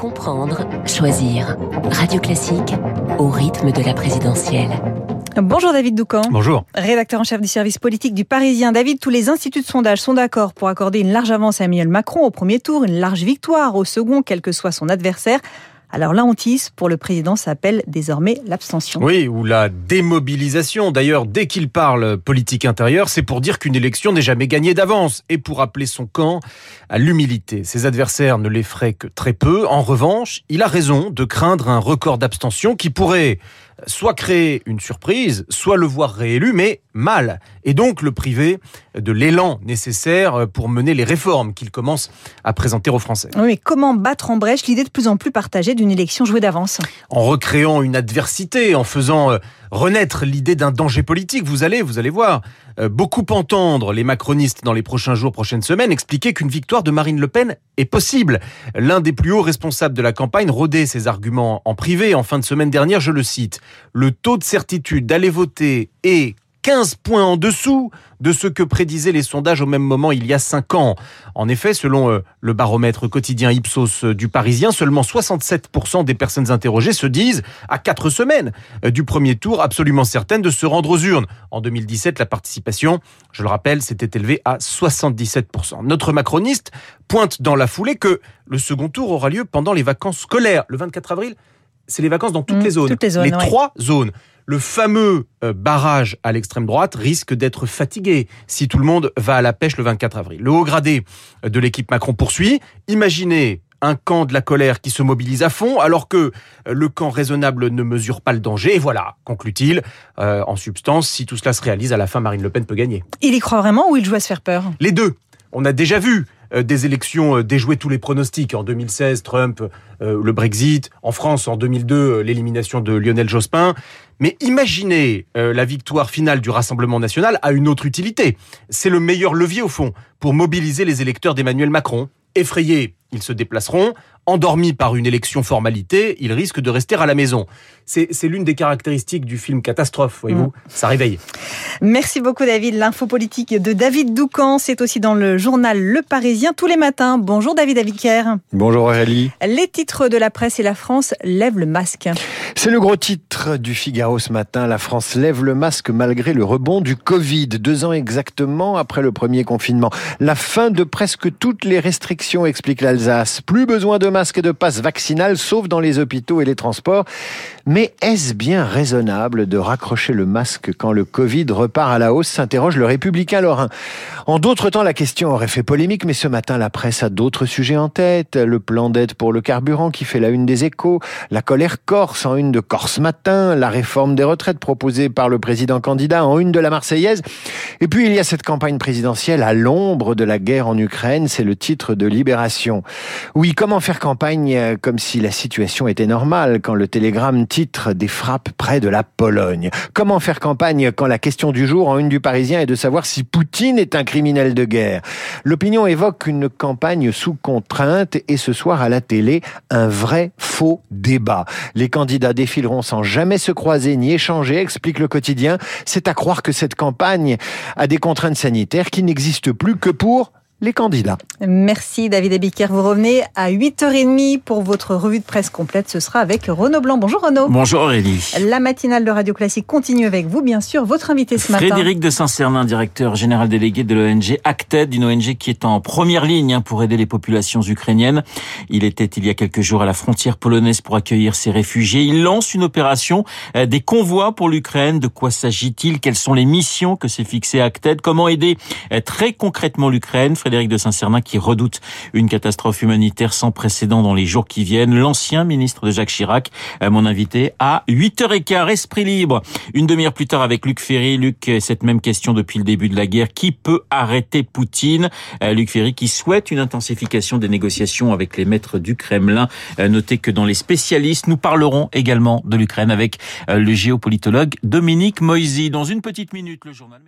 Comprendre, choisir. Radio Classique au rythme de la présidentielle. Bonjour David Doucan. Bonjour. Rédacteur en chef du service politique du Parisien. David, tous les instituts de sondage sont d'accord pour accorder une large avance à Emmanuel Macron au premier tour, une large victoire au second, quel que soit son adversaire. Alors là, on tisse, pour le président, s'appelle désormais l'abstention. Oui, ou la démobilisation. D'ailleurs, dès qu'il parle politique intérieure, c'est pour dire qu'une élection n'est jamais gagnée d'avance et pour appeler son camp à l'humilité. Ses adversaires ne l'effraient que très peu. En revanche, il a raison de craindre un record d'abstention qui pourrait soit créer une surprise, soit le voir réélu, mais mal, et donc le priver de l'élan nécessaire pour mener les réformes qu'il commence à présenter aux Français. Oui, mais comment battre en brèche l'idée de plus en plus partagée d'une élection jouée d'avance? En recréant une adversité, en faisant euh, renaître l'idée d'un danger politique. Vous allez, vous allez voir, euh, beaucoup entendre les macronistes dans les prochains jours, prochaines semaines, expliquer qu'une victoire de Marine Le Pen est possible. L'un des plus hauts responsables de la campagne rodait ses arguments en privé en fin de semaine dernière, je le cite. Le taux de certitude d'aller voter est 15 points en dessous de ce que prédisaient les sondages au même moment il y a 5 ans. En effet, selon euh, le baromètre quotidien Ipsos euh, du Parisien, seulement 67% des personnes interrogées se disent, à 4 semaines euh, du premier tour, absolument certaines de se rendre aux urnes. En 2017, la participation, je le rappelle, s'était élevée à 77%. Notre macroniste pointe dans la foulée que le second tour aura lieu pendant les vacances scolaires, le 24 avril c'est les vacances dans toutes Mmh, les zones. toutes les zones, ouais. trois zones. Le fameux euh, barrage à l'extrême droite risque d'être fatigué si tout le monde va à la pêche le 24 avril. Le haut gradé de l'équipe Macron poursuit. Imaginez un camp de la colère qui se mobilise à fond, alors que euh, le camp raisonnable ne mesure pas le danger. Et voilà, conclut-il, euh, en substance, si tout cela se réalise, à la fin, Marine Le Pen peut gagner. Il y croit vraiment ou il joue à se faire peur? Les deux. On a déjà vu euh, des élections euh, déjouer tous les pronostics. En 2016, Trump, euh, le Brexit. En France, en 2002, euh, l'élimination de Lionel Jospin. Mais imaginez euh, la victoire finale du Rassemblement national a une autre utilité. C'est le meilleur levier, au fond, pour mobiliser les électeurs d'Emmanuel Macron. Effrayés, ils se déplaceront. Endormis par une élection formalité, ils risquent de rester à la maison. C'est l'une des caractéristiques du film Catastrophe, voyez-vous. Ça réveille. Merci beaucoup David. L'info politique de David Doucan, c'est aussi dans le journal Le Parisien tous les matins. Bonjour David Abiker. Bonjour Aurélie. Les titres de la presse et la France lèvent le masque. C'est le gros titre du Figaro ce matin. La France lève le masque malgré le rebond du Covid. Deux ans exactement après le premier confinement. La fin de presque toutes les restrictions, explique l'Alsace. Plus besoin de masque et de passe vaccinal, sauf dans les hôpitaux et les transports. Mais est-ce bien raisonnable de raccrocher le masque quand le Covid repart à la hausse s'interroge le républicain Lorrain. En d'autres temps, la question aurait fait polémique, mais ce matin, la presse a d'autres sujets en tête. Le plan d'aide pour le carburant qui fait la une des échos, la colère corse en une de Corse Matin, la réforme des retraites proposée par le président candidat en une de la Marseillaise. Et puis, il y a cette campagne présidentielle à l'ombre de la guerre en Ukraine, c'est le titre de Libération. Oui, comment faire campagne euh, comme si la situation était normale quand le télégramme titre des frappes près de la Pologne? Comment faire campagne quand la question du jour en une du Parisien est de savoir si Poutine est un criminel de guerre? L'opinion évoque une campagne sous contrainte et ce soir à la télé, un vrai faux débat. Les candidats défileront sans jamais se croiser ni échanger, explique le quotidien. C'est à croire que cette campagne a des contraintes sanitaires qui n'existent plus que pour les candidats. Merci David Abiker. Vous revenez à 8h30 pour votre revue de presse complète. Ce sera avec Renaud Blanc. Bonjour Renaud. Bonjour Aurélie. La matinale de Radio Classique continue avec vous, bien sûr. Votre invité ce matin. Frédéric de Saint-Cernin, directeur général délégué de l'ONG Acted, une ONG qui est en première ligne hein, pour aider les populations ukrainiennes. Il était il y a quelques jours à la frontière polonaise pour accueillir ces réfugiés. Il lance une opération euh, des convois pour l'Ukraine. De quoi s'agit-il? Quelles sont les missions que s'est fixé Acted? Comment aider euh, très concrètement l'Ukraine? Frédéric de Saint-Cernin qui redoute une catastrophe humanitaire sans précédent dans les jours qui viennent. L'ancien ministre de Jacques Chirac, euh, mon invité, à 8h15, Esprit Libre. Une demi-heure plus tard avec Luc Ferry. Luc, euh, cette même question depuis le début de la guerre. Qui peut arrêter Poutine? Euh, Luc Ferry qui souhaite une intensification des négociations avec les maîtres du Kremlin. Notez que dans les spécialistes, nous parlerons également de l'Ukraine avec le géopolitologue Dominique Moisy. Dans une petite minute, le journal.